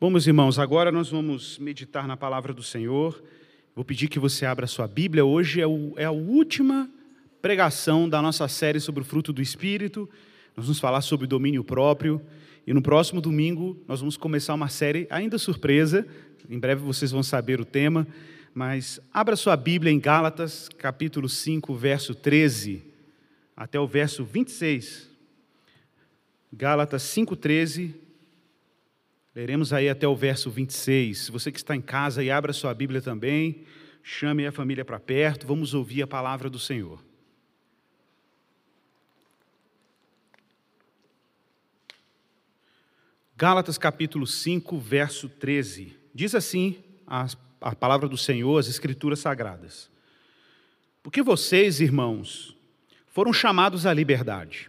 Bom, meus irmãos, agora nós vamos meditar na palavra do Senhor. Vou pedir que você abra sua Bíblia. Hoje é, o, é a última pregação da nossa série sobre o fruto do Espírito. Nós vamos falar sobre domínio próprio. E no próximo domingo nós vamos começar uma série ainda surpresa. Em breve vocês vão saber o tema. Mas abra sua Bíblia em Gálatas, capítulo 5, verso 13, até o verso 26. Gálatas 5, 13 Leremos aí até o verso 26. Você que está em casa e abra sua Bíblia também, chame a família para perto, vamos ouvir a palavra do Senhor. Gálatas capítulo 5, verso 13. Diz assim a, a palavra do Senhor, as Escrituras Sagradas. Porque vocês, irmãos, foram chamados à liberdade.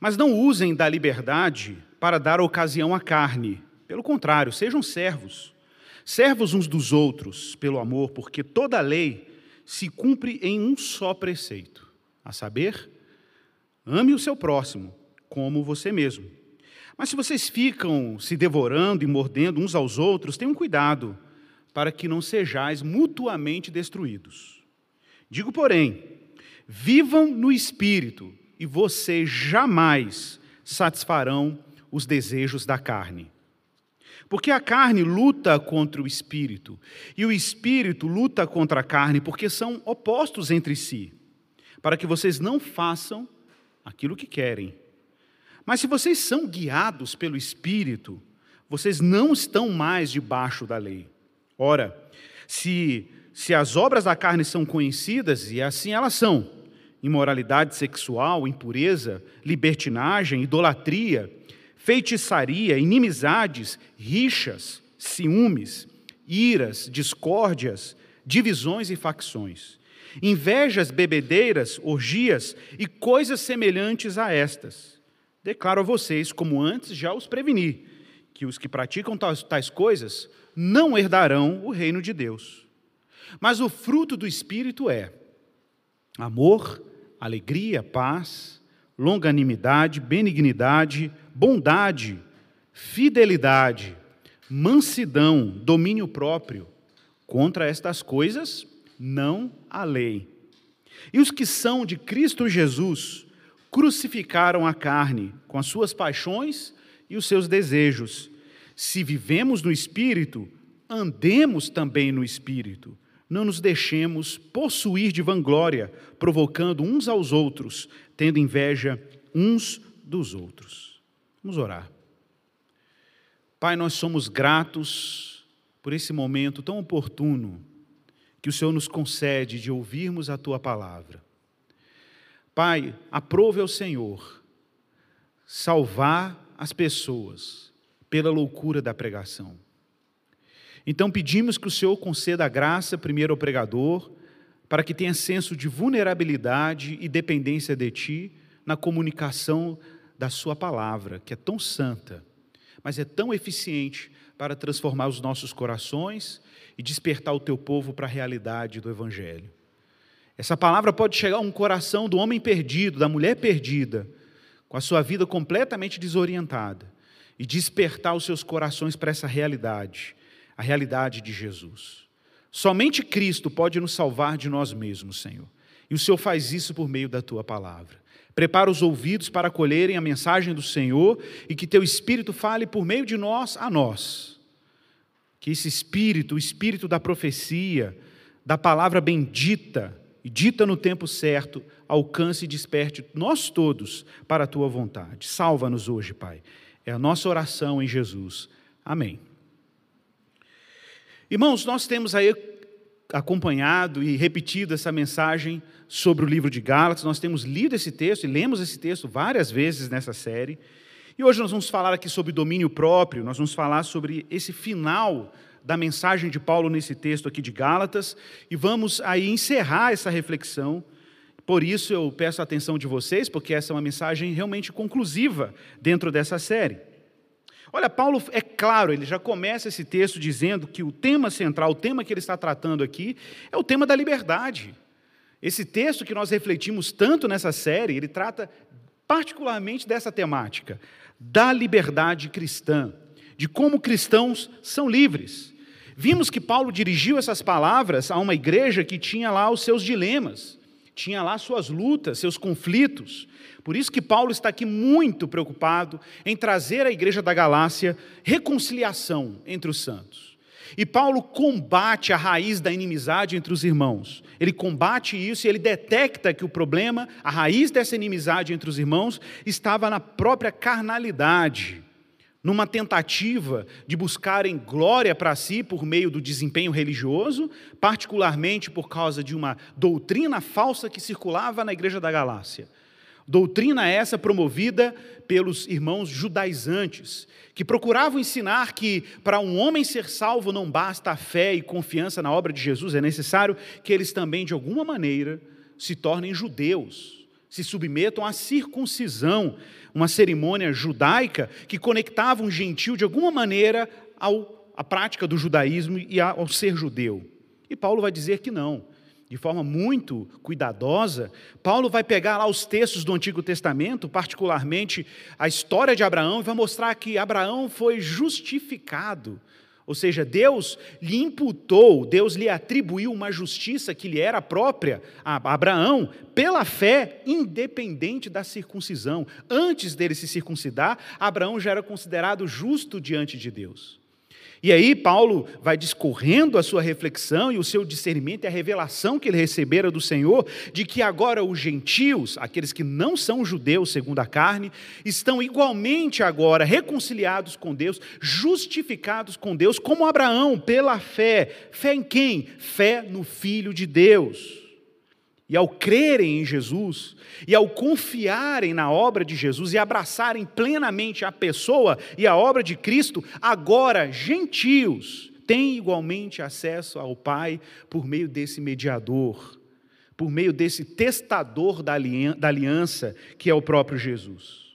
Mas não usem da liberdade para dar ocasião à carne. Pelo contrário, sejam servos. Servos uns dos outros, pelo amor, porque toda a lei se cumpre em um só preceito, a saber, ame o seu próximo como você mesmo. Mas se vocês ficam se devorando e mordendo uns aos outros, tenham cuidado para que não sejais mutuamente destruídos. Digo, porém, vivam no espírito e vocês jamais satisfarão os desejos da carne. Porque a carne luta contra o espírito, e o espírito luta contra a carne, porque são opostos entre si, para que vocês não façam aquilo que querem. Mas se vocês são guiados pelo espírito, vocês não estão mais debaixo da lei. Ora, se, se as obras da carne são conhecidas, e assim elas são: imoralidade sexual, impureza, libertinagem, idolatria, feitiçaria, inimizades, rixas, ciúmes, iras, discórdias, divisões e facções, invejas, bebedeiras, orgias e coisas semelhantes a estas. Declaro a vocês, como antes já os preveni, que os que praticam tais, tais coisas não herdarão o reino de Deus. Mas o fruto do Espírito é amor, alegria, paz, longanimidade, benignidade, bondade, fidelidade, mansidão, domínio próprio. Contra estas coisas, não há lei. E os que são de Cristo Jesus crucificaram a carne com as suas paixões e os seus desejos. Se vivemos no Espírito, andemos também no Espírito. Não nos deixemos possuir de vanglória, provocando uns aos outros, tendo inveja uns dos outros. Vamos orar. Pai, nós somos gratos por esse momento tão oportuno que o Senhor nos concede de ouvirmos a tua palavra. Pai, aprove ao Senhor salvar as pessoas pela loucura da pregação. Então pedimos que o Senhor conceda a graça primeiro ao pregador, para que tenha senso de vulnerabilidade e dependência de Ti na comunicação da Sua palavra, que é tão santa, mas é tão eficiente para transformar os nossos corações e despertar o teu povo para a realidade do Evangelho. Essa palavra pode chegar a um coração do homem perdido, da mulher perdida, com a sua vida completamente desorientada, e despertar os seus corações para essa realidade, a realidade de Jesus. Somente Cristo pode nos salvar de nós mesmos, Senhor. E o Senhor faz isso por meio da tua palavra. Prepara os ouvidos para acolherem a mensagem do Senhor e que teu Espírito fale por meio de nós a nós. Que esse Espírito, o Espírito da profecia, da palavra bendita e dita no tempo certo, alcance e desperte nós todos para a tua vontade. Salva-nos hoje, Pai. É a nossa oração em Jesus. Amém. Irmãos, nós temos aí acompanhado e repetido essa mensagem sobre o livro de Gálatas. Nós temos lido esse texto e lemos esse texto várias vezes nessa série. E hoje nós vamos falar aqui sobre domínio próprio, nós vamos falar sobre esse final da mensagem de Paulo nesse texto aqui de Gálatas e vamos aí encerrar essa reflexão. Por isso eu peço a atenção de vocês, porque essa é uma mensagem realmente conclusiva dentro dessa série. Olha, Paulo é claro, ele já começa esse texto dizendo que o tema central, o tema que ele está tratando aqui, é o tema da liberdade. Esse texto que nós refletimos tanto nessa série, ele trata particularmente dessa temática, da liberdade cristã, de como cristãos são livres. Vimos que Paulo dirigiu essas palavras a uma igreja que tinha lá os seus dilemas, tinha lá suas lutas, seus conflitos. Por isso que Paulo está aqui muito preocupado em trazer à igreja da Galácia reconciliação entre os santos. E Paulo combate a raiz da inimizade entre os irmãos. Ele combate isso e ele detecta que o problema, a raiz dessa inimizade entre os irmãos, estava na própria carnalidade, numa tentativa de buscarem glória para si por meio do desempenho religioso, particularmente por causa de uma doutrina falsa que circulava na igreja da Galácia. Doutrina essa promovida pelos irmãos judaizantes, que procuravam ensinar que para um homem ser salvo não basta a fé e confiança na obra de Jesus, é necessário que eles também, de alguma maneira, se tornem judeus, se submetam à circuncisão, uma cerimônia judaica que conectava um gentil de alguma maneira ao, à prática do judaísmo e ao ser judeu. E Paulo vai dizer que não de forma muito cuidadosa, Paulo vai pegar lá os textos do Antigo Testamento, particularmente a história de Abraão, e vai mostrar que Abraão foi justificado. Ou seja, Deus lhe imputou, Deus lhe atribuiu uma justiça que lhe era própria a Abraão, pela fé, independente da circuncisão. Antes dele se circuncidar, Abraão já era considerado justo diante de Deus. E aí Paulo vai discorrendo a sua reflexão e o seu discernimento e a revelação que ele recebera do Senhor de que agora os gentios, aqueles que não são judeus segundo a carne, estão igualmente agora reconciliados com Deus, justificados com Deus, como Abraão, pela fé. Fé em quem? Fé no Filho de Deus. E ao crerem em Jesus, e ao confiarem na obra de Jesus e abraçarem plenamente a pessoa e a obra de Cristo, agora gentios têm igualmente acesso ao Pai por meio desse mediador, por meio desse testador da aliança que é o próprio Jesus.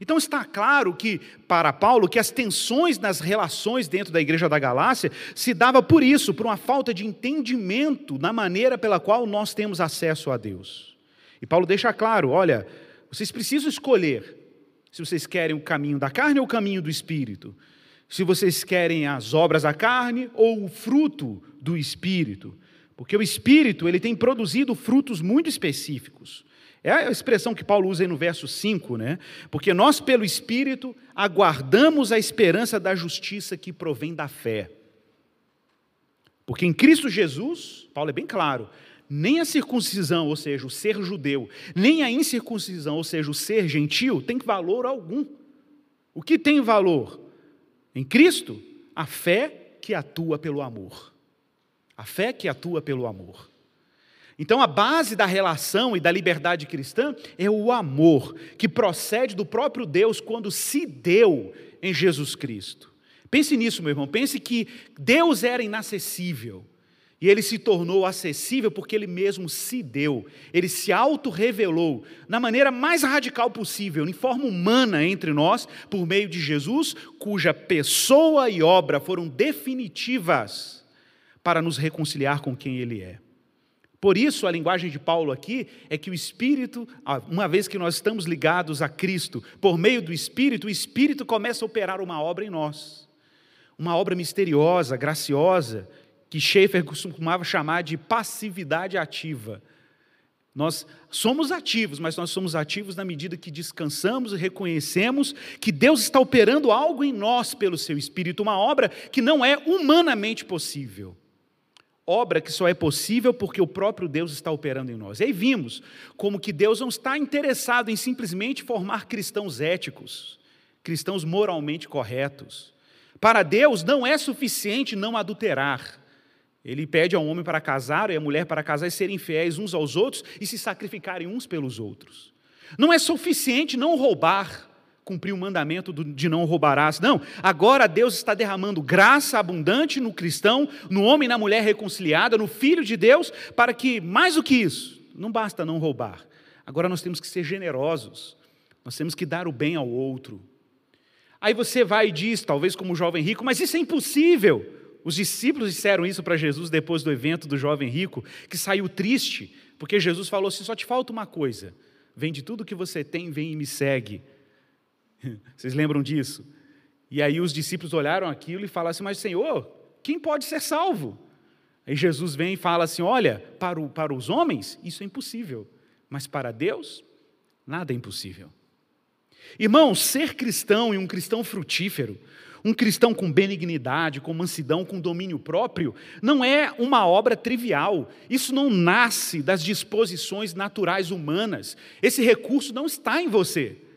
Então está claro que, para Paulo, que as tensões nas relações dentro da igreja da Galácia se dava por isso, por uma falta de entendimento na maneira pela qual nós temos acesso a Deus. E Paulo deixa claro: olha, vocês precisam escolher se vocês querem o caminho da carne ou o caminho do espírito. Se vocês querem as obras da carne ou o fruto do espírito. Porque o espírito, ele tem produzido frutos muito específicos. É a expressão que Paulo usa aí no verso 5, né? Porque nós, pelo Espírito, aguardamos a esperança da justiça que provém da fé. Porque em Cristo Jesus, Paulo é bem claro, nem a circuncisão, ou seja, o ser judeu, nem a incircuncisão, ou seja, o ser gentil, tem valor algum. O que tem valor? Em Cristo, a fé que atua pelo amor. A fé que atua pelo amor. Então, a base da relação e da liberdade cristã é o amor, que procede do próprio Deus quando se deu em Jesus Cristo. Pense nisso, meu irmão. Pense que Deus era inacessível. E ele se tornou acessível porque ele mesmo se deu, ele se auto-revelou na maneira mais radical possível, em forma humana entre nós, por meio de Jesus, cuja pessoa e obra foram definitivas para nos reconciliar com quem ele é. Por isso, a linguagem de Paulo aqui é que o Espírito, uma vez que nós estamos ligados a Cristo, por meio do Espírito, o Espírito começa a operar uma obra em nós. Uma obra misteriosa, graciosa, que Schaeffer costumava chamar de passividade ativa. Nós somos ativos, mas nós somos ativos na medida que descansamos e reconhecemos que Deus está operando algo em nós pelo seu Espírito, uma obra que não é humanamente possível obra que só é possível porque o próprio Deus está operando em nós. E aí vimos como que Deus não está interessado em simplesmente formar cristãos éticos, cristãos moralmente corretos. Para Deus não é suficiente não adulterar. Ele pede ao homem para casar e à mulher para casar e serem fiéis uns aos outros e se sacrificarem uns pelos outros. Não é suficiente não roubar cumprir o mandamento de não roubarás. Não, agora Deus está derramando graça abundante no cristão, no homem e na mulher reconciliada, no Filho de Deus, para que, mais do que isso, não basta não roubar. Agora nós temos que ser generosos, nós temos que dar o bem ao outro. Aí você vai e diz, talvez como jovem rico, mas isso é impossível. Os discípulos disseram isso para Jesus depois do evento do jovem rico, que saiu triste, porque Jesus falou assim: só te falta uma coisa, vende tudo que você tem, vem e me segue. Vocês lembram disso? E aí os discípulos olharam aquilo e falaram assim: Mas Senhor, quem pode ser salvo? Aí Jesus vem e fala assim: Olha, para, o, para os homens isso é impossível, mas para Deus nada é impossível. Irmão, ser cristão e um cristão frutífero, um cristão com benignidade, com mansidão, com domínio próprio, não é uma obra trivial. Isso não nasce das disposições naturais humanas. Esse recurso não está em você.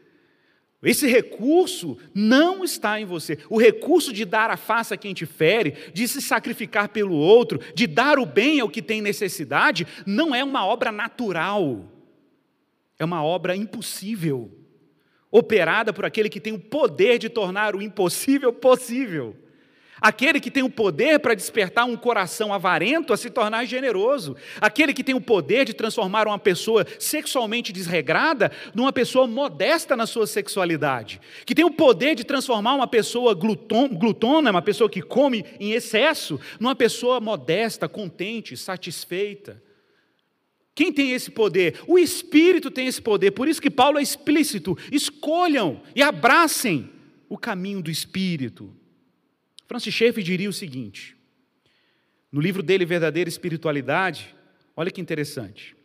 Esse recurso não está em você. O recurso de dar a face a quem te fere, de se sacrificar pelo outro, de dar o bem ao que tem necessidade, não é uma obra natural. É uma obra impossível, operada por aquele que tem o poder de tornar o impossível possível. Aquele que tem o poder para despertar um coração avarento a se tornar generoso. Aquele que tem o poder de transformar uma pessoa sexualmente desregrada numa pessoa modesta na sua sexualidade. Que tem o poder de transformar uma pessoa gluton, glutona, uma pessoa que come em excesso, numa pessoa modesta, contente, satisfeita. Quem tem esse poder? O Espírito tem esse poder. Por isso que Paulo é explícito. Escolham e abracem o caminho do Espírito. Francis Schaeffer diria o seguinte, no livro dele, Verdadeira Espiritualidade, olha que interessante.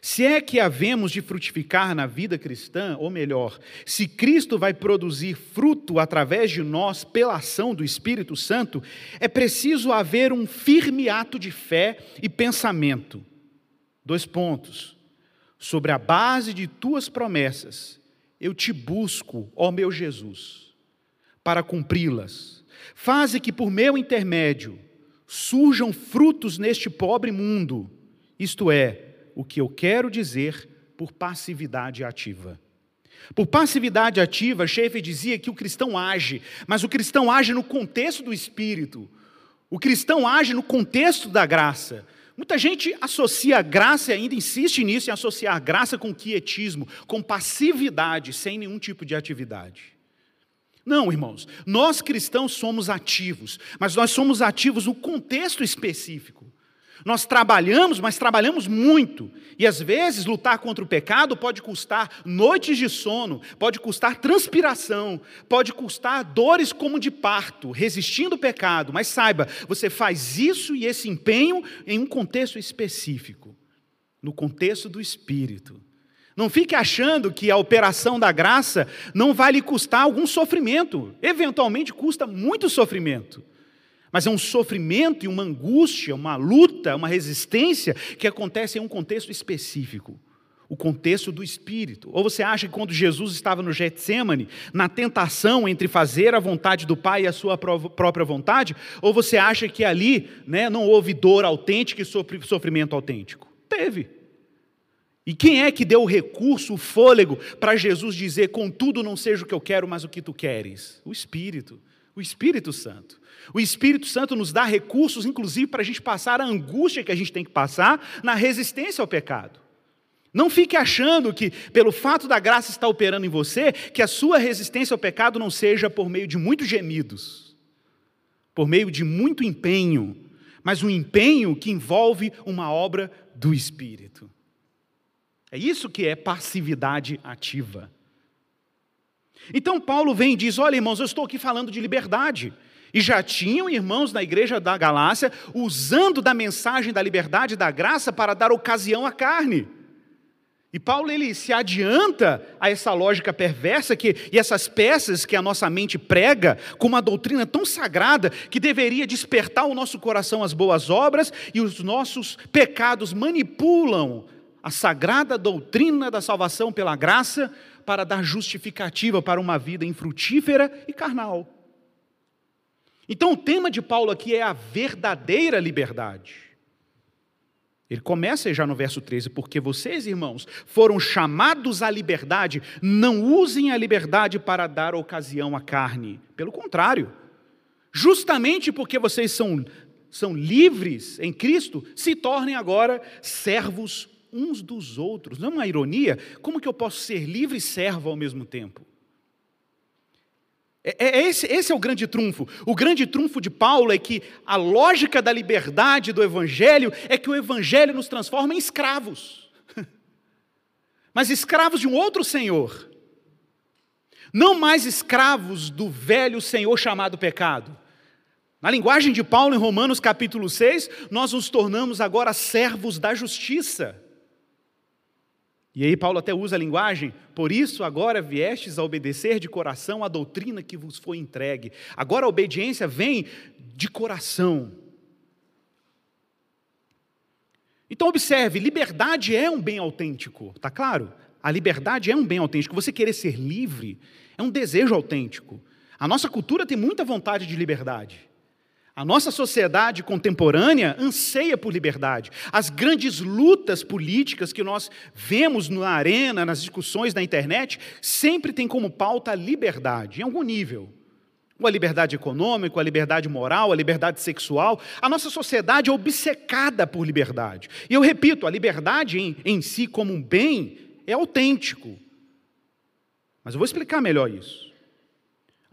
Se é que havemos de frutificar na vida cristã, ou melhor, se Cristo vai produzir fruto através de nós pela ação do Espírito Santo, é preciso haver um firme ato de fé e pensamento. Dois pontos. Sobre a base de tuas promessas, eu te busco, ó meu Jesus para cumpri-las. Faze que por meu intermédio surjam frutos neste pobre mundo, isto é, o que eu quero dizer por passividade ativa. Por passividade ativa, Schaeffer dizia que o cristão age, mas o cristão age no contexto do espírito. O cristão age no contexto da graça. Muita gente associa graça e ainda insiste nisso em associar graça com quietismo, com passividade, sem nenhum tipo de atividade. Não, irmãos, nós cristãos somos ativos, mas nós somos ativos no contexto específico. Nós trabalhamos, mas trabalhamos muito. E às vezes lutar contra o pecado pode custar noites de sono, pode custar transpiração, pode custar dores como de parto, resistindo o pecado. Mas saiba, você faz isso e esse empenho em um contexto específico no contexto do espírito. Não fique achando que a operação da graça não vai lhe custar algum sofrimento. Eventualmente custa muito sofrimento. Mas é um sofrimento e uma angústia, uma luta, uma resistência que acontece em um contexto específico o contexto do espírito. Ou você acha que quando Jesus estava no Getsemane, na tentação entre fazer a vontade do Pai e a sua própria vontade, ou você acha que ali né, não houve dor autêntica e sofrimento autêntico? Teve. E quem é que deu o recurso, o fôlego, para Jesus dizer: Contudo, não seja o que eu quero, mas o que tu queres? O Espírito, o Espírito Santo. O Espírito Santo nos dá recursos, inclusive, para a gente passar a angústia que a gente tem que passar na resistência ao pecado. Não fique achando que, pelo fato da graça estar operando em você, que a sua resistência ao pecado não seja por meio de muitos gemidos, por meio de muito empenho, mas um empenho que envolve uma obra do Espírito. É isso que é passividade ativa. Então Paulo vem e diz: Olha, irmãos, eu estou aqui falando de liberdade. E já tinham irmãos na igreja da Galácia usando da mensagem da liberdade e da graça para dar ocasião à carne. E Paulo ele se adianta a essa lógica perversa que, e essas peças que a nossa mente prega com uma doutrina tão sagrada que deveria despertar o nosso coração às boas obras e os nossos pecados manipulam a sagrada doutrina da salvação pela graça para dar justificativa para uma vida infrutífera e carnal. Então, o tema de Paulo aqui é a verdadeira liberdade. Ele começa já no verso 13: Porque vocês, irmãos, foram chamados à liberdade, não usem a liberdade para dar ocasião à carne. Pelo contrário, justamente porque vocês são, são livres em Cristo, se tornem agora servos uns dos outros. Não é uma ironia? Como que eu posso ser livre e servo ao mesmo tempo? É, é, esse, esse é o grande trunfo. O grande trunfo de Paulo é que a lógica da liberdade do Evangelho é que o Evangelho nos transforma em escravos. Mas escravos de um outro Senhor. Não mais escravos do velho senhor chamado pecado. Na linguagem de Paulo em Romanos capítulo 6, nós nos tornamos agora servos da justiça. E aí Paulo até usa a linguagem, por isso agora viestes a obedecer de coração a doutrina que vos foi entregue. Agora a obediência vem de coração. Então observe, liberdade é um bem autêntico, tá claro? A liberdade é um bem autêntico. Você querer ser livre é um desejo autêntico. A nossa cultura tem muita vontade de liberdade. A nossa sociedade contemporânea anseia por liberdade. As grandes lutas políticas que nós vemos na arena, nas discussões da internet, sempre têm como pauta a liberdade, em algum nível. Ou a liberdade econômica, a liberdade moral, a liberdade sexual. A nossa sociedade é obcecada por liberdade. E eu repito, a liberdade em, em si, como um bem, é autêntico. Mas eu vou explicar melhor isso.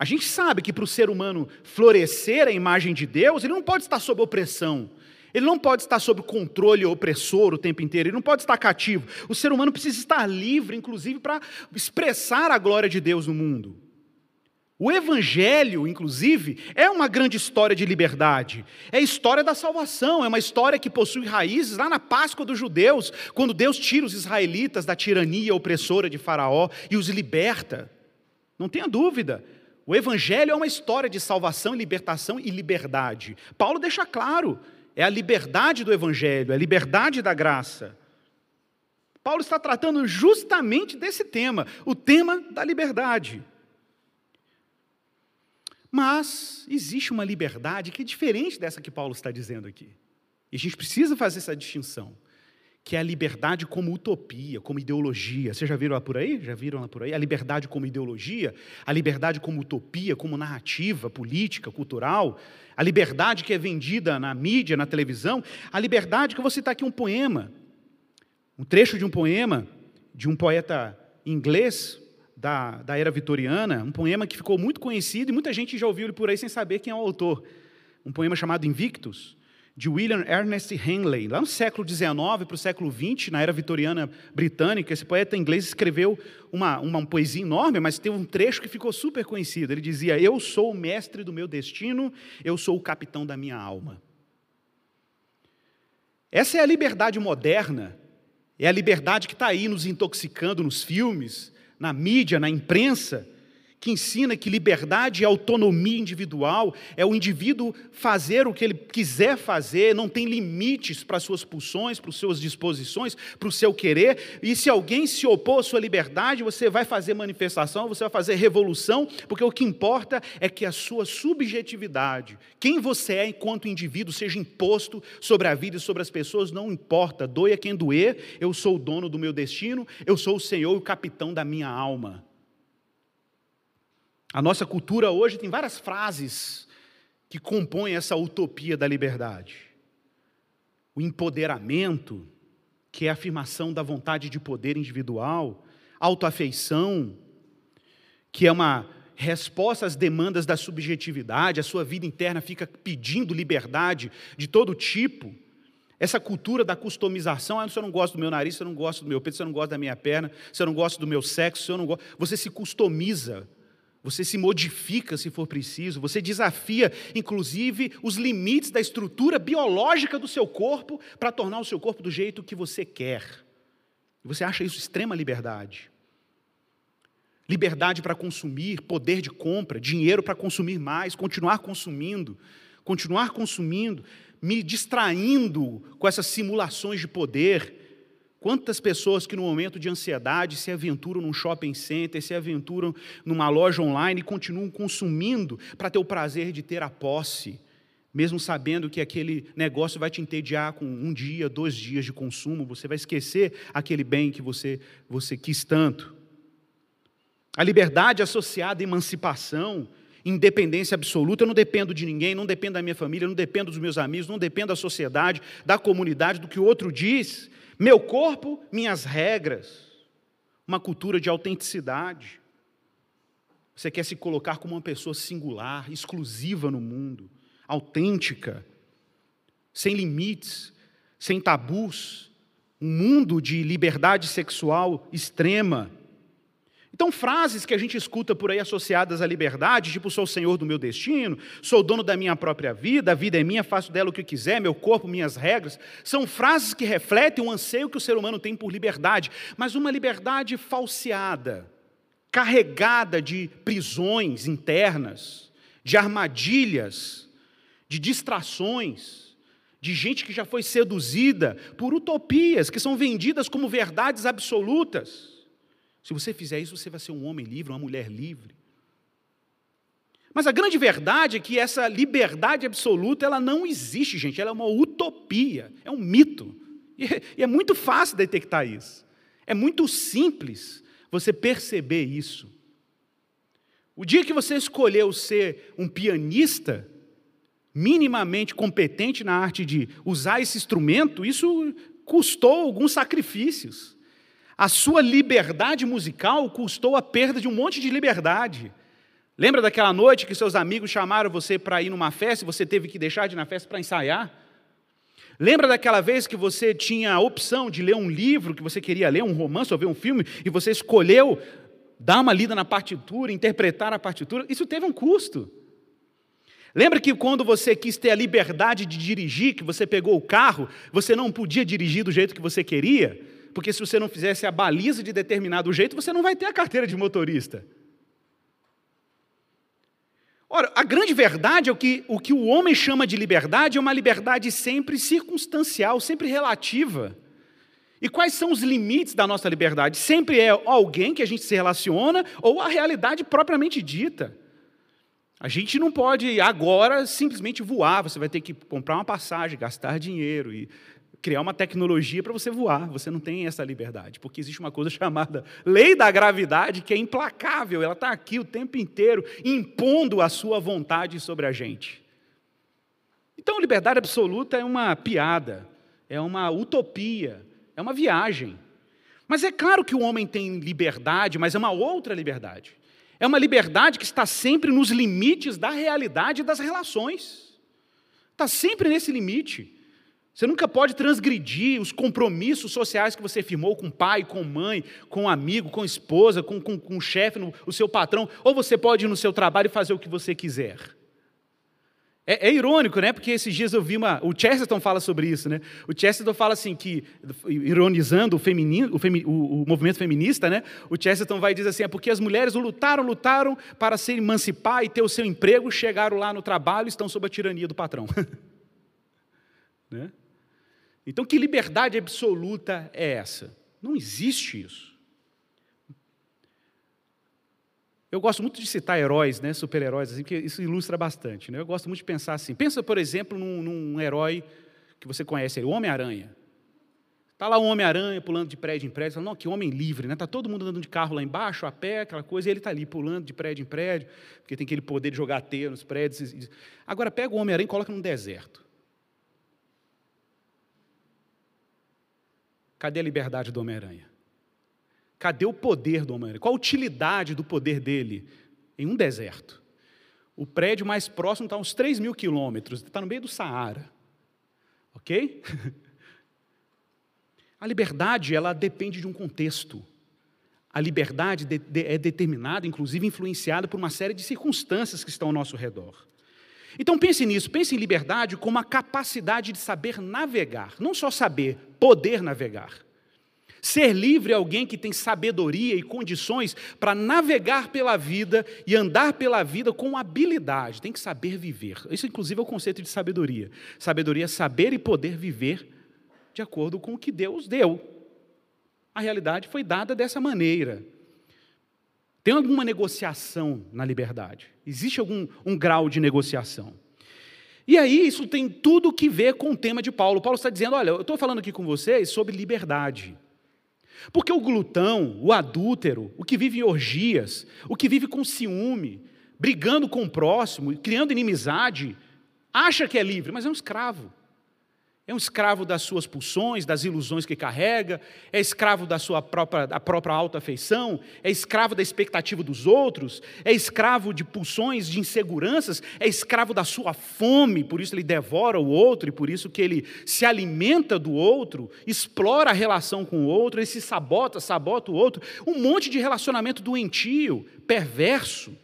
A gente sabe que para o ser humano florescer a imagem de Deus, ele não pode estar sob opressão. Ele não pode estar sob controle opressor o tempo inteiro, ele não pode estar cativo. O ser humano precisa estar livre, inclusive, para expressar a glória de Deus no mundo. O Evangelho, inclusive, é uma grande história de liberdade. É a história da salvação, é uma história que possui raízes lá na Páscoa dos judeus, quando Deus tira os israelitas da tirania opressora de Faraó e os liberta. Não tenha dúvida, o Evangelho é uma história de salvação, libertação e liberdade. Paulo deixa claro, é a liberdade do Evangelho, é a liberdade da graça. Paulo está tratando justamente desse tema, o tema da liberdade. Mas existe uma liberdade que é diferente dessa que Paulo está dizendo aqui. E a gente precisa fazer essa distinção que é a liberdade como utopia, como ideologia. Vocês já viram lá por aí? Já viram lá por aí? A liberdade como ideologia, a liberdade como utopia, como narrativa política, cultural, a liberdade que é vendida na mídia, na televisão, a liberdade que eu vou citar aqui um poema, um trecho de um poema de um poeta inglês da, da era vitoriana, um poema que ficou muito conhecido e muita gente já ouviu ele por aí sem saber quem é o autor. Um poema chamado Invictus de William Ernest Henley. Lá no século XIX para o século XX, na era vitoriana britânica, esse poeta inglês escreveu uma, uma poesia enorme, mas teve um trecho que ficou super conhecido. Ele dizia: Eu sou o mestre do meu destino, eu sou o capitão da minha alma. Essa é a liberdade moderna, é a liberdade que está aí nos intoxicando nos filmes, na mídia, na imprensa que ensina que liberdade e autonomia individual é o indivíduo fazer o que ele quiser fazer, não tem limites para suas pulsões, para as suas disposições, para o seu querer. E se alguém se opor à sua liberdade, você vai fazer manifestação, você vai fazer revolução, porque o que importa é que a sua subjetividade, quem você é enquanto indivíduo, seja imposto sobre a vida e sobre as pessoas, não importa. Doia quem doer, eu sou o dono do meu destino, eu sou o Senhor e o capitão da minha alma. A nossa cultura hoje tem várias frases que compõem essa utopia da liberdade. O empoderamento, que é a afirmação da vontade de poder individual, autoafeição, que é uma resposta às demandas da subjetividade, a sua vida interna fica pedindo liberdade de todo tipo. Essa cultura da customização, ah, você não gosta do meu nariz, você não gosta do meu peito, você não gosta da minha perna, você não gosta do meu sexo, você não gosta. Você se customiza você se modifica se for preciso, você desafia, inclusive, os limites da estrutura biológica do seu corpo para tornar o seu corpo do jeito que você quer. Você acha isso extrema liberdade. Liberdade para consumir, poder de compra, dinheiro para consumir mais, continuar consumindo, continuar consumindo, me distraindo com essas simulações de poder, Quantas pessoas que no momento de ansiedade se aventuram num shopping center, se aventuram numa loja online e continuam consumindo para ter o prazer de ter a posse, mesmo sabendo que aquele negócio vai te entediar com um dia, dois dias de consumo, você vai esquecer aquele bem que você, você quis tanto. A liberdade associada à emancipação, independência absoluta, eu não dependo de ninguém, não dependo da minha família, não dependo dos meus amigos, não dependo da sociedade, da comunidade, do que o outro diz. Meu corpo, minhas regras. Uma cultura de autenticidade. Você quer se colocar como uma pessoa singular, exclusiva no mundo, autêntica, sem limites, sem tabus, um mundo de liberdade sexual extrema. Então, frases que a gente escuta por aí associadas à liberdade, tipo, sou o senhor do meu destino, sou dono da minha própria vida, a vida é minha, faço dela o que quiser, meu corpo, minhas regras, são frases que refletem o anseio que o ser humano tem por liberdade, mas uma liberdade falseada, carregada de prisões internas, de armadilhas, de distrações, de gente que já foi seduzida por utopias que são vendidas como verdades absolutas. Se você fizer isso, você vai ser um homem livre, uma mulher livre. Mas a grande verdade é que essa liberdade absoluta, ela não existe, gente. Ela é uma utopia, é um mito. E é, e é muito fácil detectar isso. É muito simples você perceber isso. O dia que você escolheu ser um pianista, minimamente competente na arte de usar esse instrumento, isso custou alguns sacrifícios. A sua liberdade musical custou a perda de um monte de liberdade. Lembra daquela noite que seus amigos chamaram você para ir numa festa e você teve que deixar de ir na festa para ensaiar? Lembra daquela vez que você tinha a opção de ler um livro que você queria ler, um romance ou ver um filme, e você escolheu dar uma lida na partitura, interpretar a partitura? Isso teve um custo. Lembra que quando você quis ter a liberdade de dirigir, que você pegou o carro, você não podia dirigir do jeito que você queria? Porque se você não fizesse a baliza de determinado jeito, você não vai ter a carteira de motorista. Ora, a grande verdade é o que o, que o homem chama de liberdade é uma liberdade sempre circunstancial, sempre relativa. E quais são os limites da nossa liberdade? Sempre é alguém que a gente se relaciona ou a realidade propriamente dita. A gente não pode agora simplesmente voar, você vai ter que comprar uma passagem, gastar dinheiro e criar uma tecnologia para você voar. Você não tem essa liberdade, porque existe uma coisa chamada lei da gravidade que é implacável, ela está aqui o tempo inteiro impondo a sua vontade sobre a gente. Então, liberdade absoluta é uma piada, é uma utopia, é uma viagem. Mas é claro que o homem tem liberdade, mas é uma outra liberdade. É uma liberdade que está sempre nos limites da realidade das relações. Está sempre nesse limite. Você nunca pode transgredir os compromissos sociais que você firmou com pai, com mãe, com amigo, com esposa, com, com, com o chefe, o seu patrão, ou você pode ir no seu trabalho e fazer o que você quiser. É, é, irônico, né? Porque esses dias eu vi uma. O Chesterton fala sobre isso, né? O Chesterton fala assim que, ironizando o, feminino, o, femi, o, o, movimento feminista, né? O Chesterton vai dizer assim: é porque as mulheres lutaram, lutaram para se emancipar e ter o seu emprego, chegaram lá no trabalho e estão sob a tirania do patrão. né? Então, que liberdade absoluta é essa? Não existe isso. Eu gosto muito de citar heróis, né, super-heróis, assim, porque isso ilustra bastante. Né? Eu gosto muito de pensar assim. Pensa, por exemplo, num, num herói que você conhece, o Homem-Aranha. Está lá o Homem-Aranha pulando de prédio em prédio, fala, não, que homem livre, né? Está todo mundo andando de carro lá embaixo, a pé, aquela coisa, e ele está ali pulando de prédio em prédio, porque tem aquele poder de jogar teia nos prédios. Agora pega o Homem-Aranha e coloca num deserto. Cadê a liberdade do Homem-Aranha? Cadê o poder do Homem-Aranha? Qual a utilidade do poder dele em um deserto? O prédio mais próximo está a uns 3 mil quilômetros, está no meio do Saara. Ok? A liberdade, ela depende de um contexto. A liberdade de, de, é determinada, inclusive influenciada por uma série de circunstâncias que estão ao nosso redor. Então pense nisso, pense em liberdade como a capacidade de saber navegar, não só saber, poder navegar. Ser livre é alguém que tem sabedoria e condições para navegar pela vida e andar pela vida com habilidade, tem que saber viver. Isso, inclusive, é o conceito de sabedoria. Sabedoria é saber e poder viver de acordo com o que Deus deu. A realidade foi dada dessa maneira. Tem alguma negociação na liberdade? Existe algum um grau de negociação? E aí, isso tem tudo que ver com o tema de Paulo. Paulo está dizendo: olha, eu estou falando aqui com vocês sobre liberdade. Porque o glutão, o adúltero, o que vive em orgias, o que vive com ciúme, brigando com o próximo, criando inimizade, acha que é livre, mas é um escravo. É um escravo das suas pulsões, das ilusões que carrega, é escravo da sua própria, da própria autoafeição, é escravo da expectativa dos outros, é escravo de pulsões, de inseguranças, é escravo da sua fome, por isso ele devora o outro e por isso que ele se alimenta do outro, explora a relação com o outro, ele se sabota, sabota o outro, um monte de relacionamento doentio, perverso,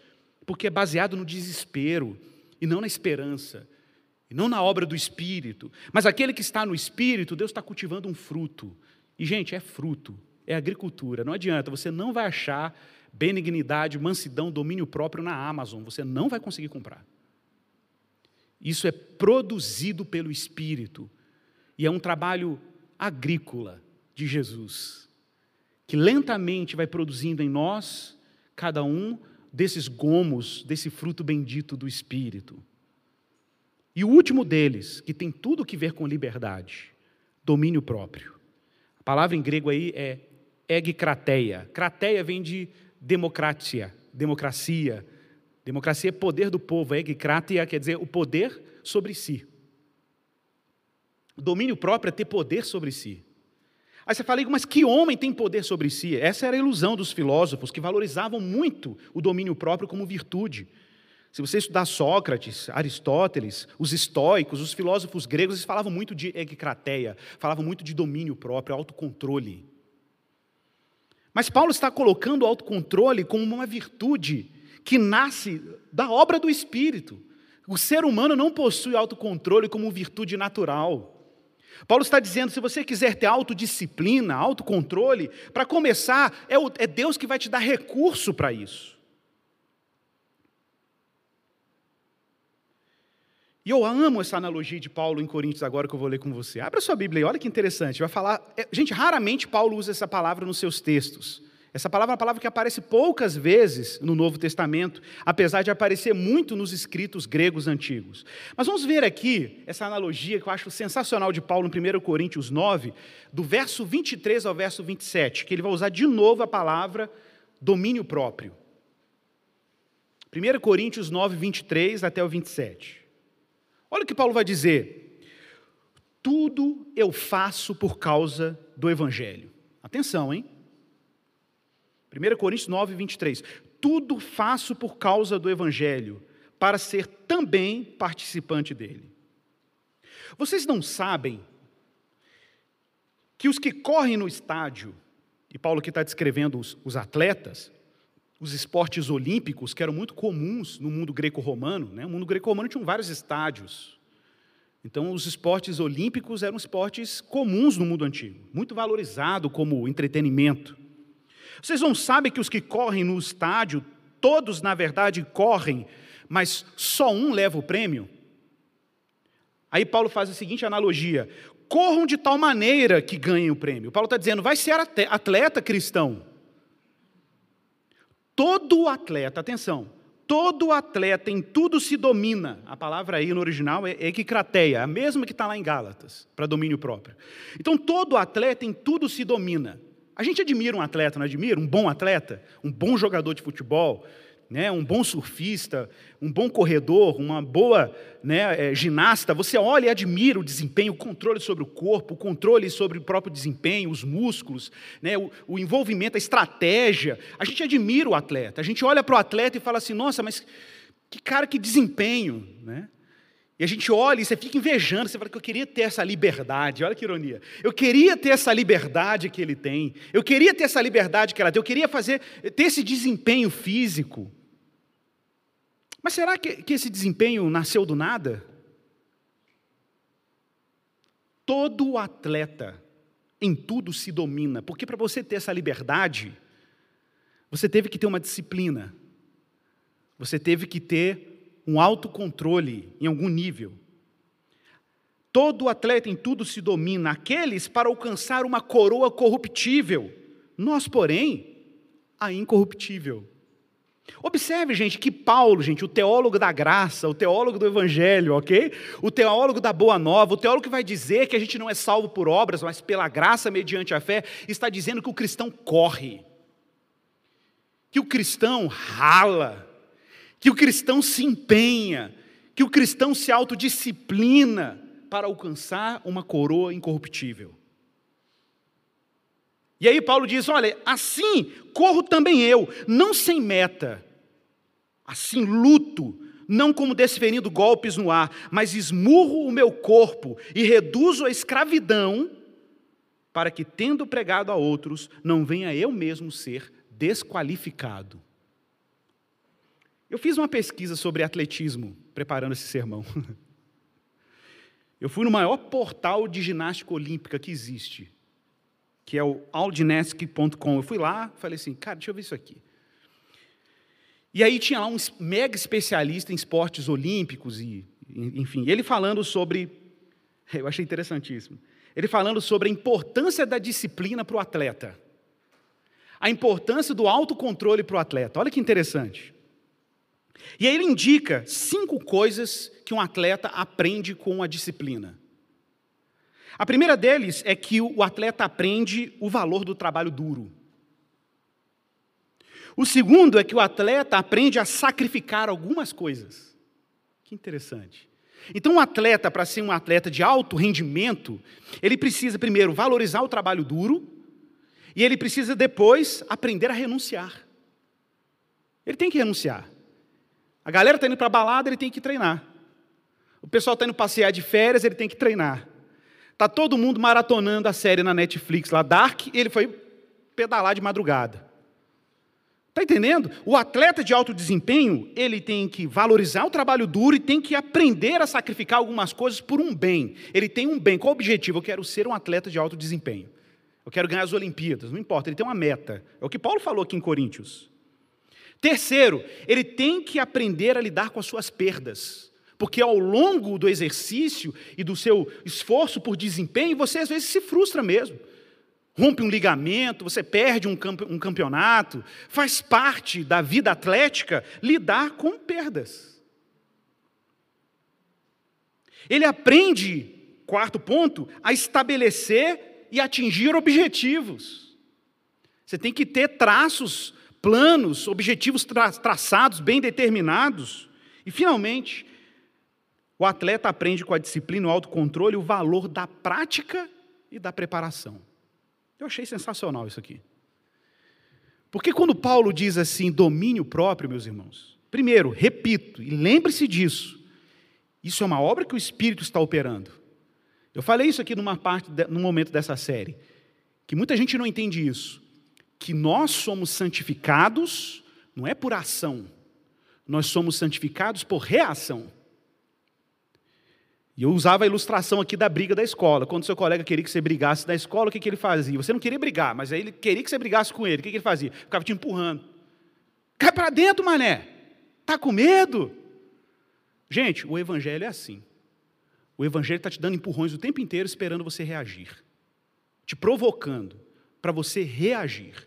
porque é baseado no desespero e não na esperança e não na obra do Espírito. Mas aquele que está no Espírito, Deus está cultivando um fruto. E, gente, é fruto, é agricultura. Não adianta, você não vai achar benignidade, mansidão, domínio próprio na Amazon. Você não vai conseguir comprar. Isso é produzido pelo Espírito. E é um trabalho agrícola de Jesus, que lentamente vai produzindo em nós, cada um desses gomos, desse fruto bendito do Espírito. E o último deles, que tem tudo que ver com liberdade, domínio próprio. A palavra em grego aí é egkrateia. Krateia vem de democracia, democracia. Democracia é poder do povo, egkrateia quer dizer o poder sobre si. Domínio próprio é ter poder sobre si. Aí você fala, mas que homem tem poder sobre si? Essa era a ilusão dos filósofos, que valorizavam muito o domínio próprio como virtude. Se você estudar Sócrates, Aristóteles, os estoicos, os filósofos gregos, eles falavam muito de egkrateia, falavam muito de domínio próprio, autocontrole. Mas Paulo está colocando o autocontrole como uma virtude que nasce da obra do Espírito. O ser humano não possui autocontrole como virtude natural. Paulo está dizendo: se você quiser ter autodisciplina, autocontrole, para começar, é, é Deus que vai te dar recurso para isso. E eu amo essa analogia de Paulo em Coríntios agora que eu vou ler com você. Abra sua Bíblia aí, olha que interessante. Vai falar. É, gente, raramente Paulo usa essa palavra nos seus textos. Essa palavra é uma palavra que aparece poucas vezes no Novo Testamento, apesar de aparecer muito nos escritos gregos antigos. Mas vamos ver aqui essa analogia que eu acho sensacional de Paulo em 1 Coríntios 9, do verso 23 ao verso 27, que ele vai usar de novo a palavra domínio próprio. 1 Coríntios 9, 23 até o 27. Olha o que Paulo vai dizer. Tudo eu faço por causa do Evangelho. Atenção, hein? 1 Coríntios 9, 23. Tudo faço por causa do Evangelho, para ser também participante dele. Vocês não sabem que os que correm no estádio, e Paulo aqui está descrevendo os, os atletas, os esportes olímpicos, que eram muito comuns no mundo greco-romano. Né? O mundo greco-romano tinha vários estádios. Então, os esportes olímpicos eram esportes comuns no mundo antigo, muito valorizado como entretenimento. Vocês não sabem que os que correm no estádio, todos, na verdade, correm, mas só um leva o prêmio? Aí Paulo faz a seguinte analogia: corram de tal maneira que ganhem o prêmio. Paulo está dizendo, vai ser atleta cristão. Todo atleta, atenção, todo atleta em tudo se domina. A palavra aí no original é equikrateia, a mesma que está lá em Gálatas, para domínio próprio. Então, todo atleta em tudo se domina. A gente admira um atleta, não admira? Um bom atleta, um bom jogador de futebol, né, um bom surfista, um bom corredor, uma boa né, é, ginasta, você olha e admira o desempenho, o controle sobre o corpo, o controle sobre o próprio desempenho, os músculos, né, o, o envolvimento, a estratégia. A gente admira o atleta, a gente olha para o atleta e fala assim: nossa, mas que cara, que desempenho. Né? E a gente olha e você fica invejando, você fala que eu queria ter essa liberdade, olha que ironia. Eu queria ter essa liberdade que ele tem, eu queria ter essa liberdade que ela tem, eu queria fazer, ter esse desempenho físico. Mas será que, que esse desempenho nasceu do nada? Todo atleta em tudo se domina, porque para você ter essa liberdade, você teve que ter uma disciplina, você teve que ter um autocontrole em algum nível. Todo atleta em tudo se domina, aqueles para alcançar uma coroa corruptível, nós, porém, a incorruptível. Observe, gente, que Paulo, gente, o teólogo da graça, o teólogo do evangelho, ok? O teólogo da boa nova, o teólogo que vai dizer que a gente não é salvo por obras, mas pela graça mediante a fé, está dizendo que o cristão corre, que o cristão rala, que o cristão se empenha, que o cristão se autodisciplina para alcançar uma coroa incorruptível. E aí Paulo diz: Olha, assim corro também eu, não sem meta, assim luto, não como desferindo golpes no ar, mas esmurro o meu corpo e reduzo a escravidão, para que, tendo pregado a outros, não venha eu mesmo ser desqualificado. Eu fiz uma pesquisa sobre atletismo preparando esse sermão. Eu fui no maior portal de ginástica olímpica que existe, que é o aldinesc.com. Eu fui lá, falei assim, cara, deixa eu ver isso aqui. E aí tinha lá um mega especialista em esportes olímpicos e, enfim, ele falando sobre, eu achei interessantíssimo. Ele falando sobre a importância da disciplina para o atleta. A importância do autocontrole para o atleta. Olha que interessante. E aí ele indica cinco coisas que um atleta aprende com a disciplina. A primeira deles é que o atleta aprende o valor do trabalho duro. O segundo é que o atleta aprende a sacrificar algumas coisas. Que interessante. Então, um atleta, para ser um atleta de alto rendimento, ele precisa primeiro valorizar o trabalho duro e ele precisa depois aprender a renunciar. Ele tem que renunciar. A galera está indo para a balada, ele tem que treinar. O pessoal está indo passear de férias, ele tem que treinar. Está todo mundo maratonando a série na Netflix lá, Dark, e ele foi pedalar de madrugada. Está entendendo? O atleta de alto desempenho, ele tem que valorizar o trabalho duro e tem que aprender a sacrificar algumas coisas por um bem. Ele tem um bem. Qual o objetivo? Eu quero ser um atleta de alto desempenho. Eu quero ganhar as Olimpíadas. Não importa, ele tem uma meta. É o que Paulo falou aqui em Coríntios. Terceiro, ele tem que aprender a lidar com as suas perdas. Porque ao longo do exercício e do seu esforço por desempenho, você às vezes se frustra mesmo. Rompe um ligamento, você perde um campeonato. Faz parte da vida atlética lidar com perdas. Ele aprende, quarto ponto, a estabelecer e atingir objetivos. Você tem que ter traços planos, objetivos tra traçados, bem determinados. E, finalmente, o atleta aprende com a disciplina, o autocontrole, o valor da prática e da preparação. Eu achei sensacional isso aqui. Porque quando Paulo diz assim, domínio próprio, meus irmãos, primeiro, repito, e lembre-se disso, isso é uma obra que o Espírito está operando. Eu falei isso aqui numa parte, num momento dessa série, que muita gente não entende isso que nós somos santificados não é por ação, nós somos santificados por reação. E eu usava a ilustração aqui da briga da escola. Quando seu colega queria que você brigasse na escola, o que, que ele fazia? Você não queria brigar, mas aí ele queria que você brigasse com ele. O que, que ele fazia? Ficava te empurrando. Cai para dentro, mané. Tá com medo? Gente, o evangelho é assim. O evangelho está te dando empurrões o tempo inteiro, esperando você reagir, te provocando para você reagir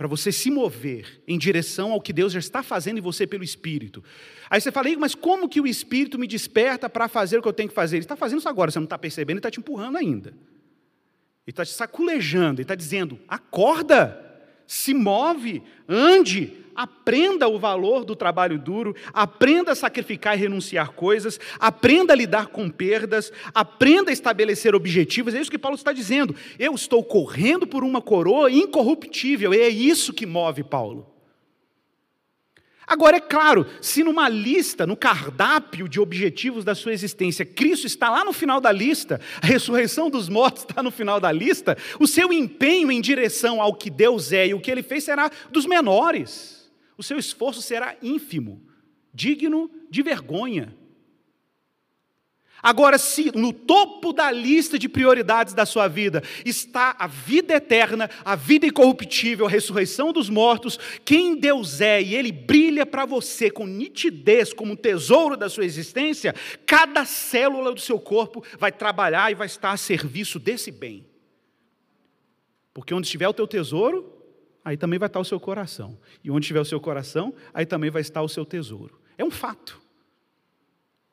para você se mover em direção ao que Deus já está fazendo em você pelo Espírito. Aí você fala, mas como que o Espírito me desperta para fazer o que eu tenho que fazer? Ele está fazendo isso agora, você não está percebendo, ele está te empurrando ainda. Ele está te saculejando, ele está dizendo: acorda, se move, ande, aprenda o valor do trabalho duro, aprenda a sacrificar e renunciar coisas, aprenda a lidar com perdas, aprenda a estabelecer objetivos. É isso que Paulo está dizendo. Eu estou correndo por uma coroa incorruptível, e é isso que move Paulo. Agora, é claro, se numa lista, no cardápio de objetivos da sua existência, Cristo está lá no final da lista, a ressurreição dos mortos está no final da lista, o seu empenho em direção ao que Deus é e o que ele fez será dos menores o seu esforço será ínfimo, digno de vergonha. Agora, se no topo da lista de prioridades da sua vida está a vida eterna, a vida incorruptível, a ressurreição dos mortos, quem Deus é e Ele brilha para você com nitidez, como tesouro da sua existência, cada célula do seu corpo vai trabalhar e vai estar a serviço desse bem. Porque onde estiver o teu tesouro, aí também vai estar o seu coração. E onde estiver o seu coração, aí também vai estar o seu tesouro. É um fato.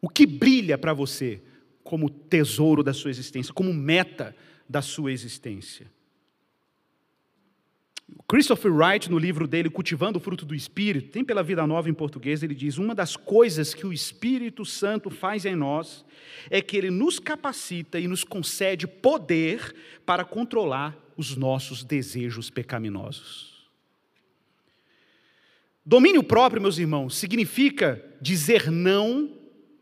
O que brilha para você como tesouro da sua existência, como meta da sua existência? Christopher Wright, no livro dele, Cultivando o Fruto do Espírito, tem pela Vida Nova em português, ele diz: Uma das coisas que o Espírito Santo faz em nós é que ele nos capacita e nos concede poder para controlar os nossos desejos pecaminosos. Domínio próprio, meus irmãos, significa dizer não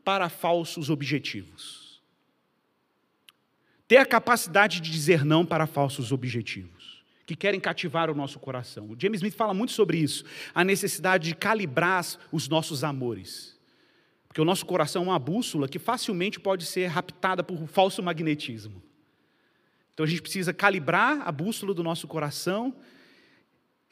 para falsos objetivos. Ter a capacidade de dizer não para falsos objetivos, que querem cativar o nosso coração. O James Smith fala muito sobre isso, a necessidade de calibrar os nossos amores. Porque o nosso coração é uma bússola que facilmente pode ser raptada por falso magnetismo. Então a gente precisa calibrar a bússola do nosso coração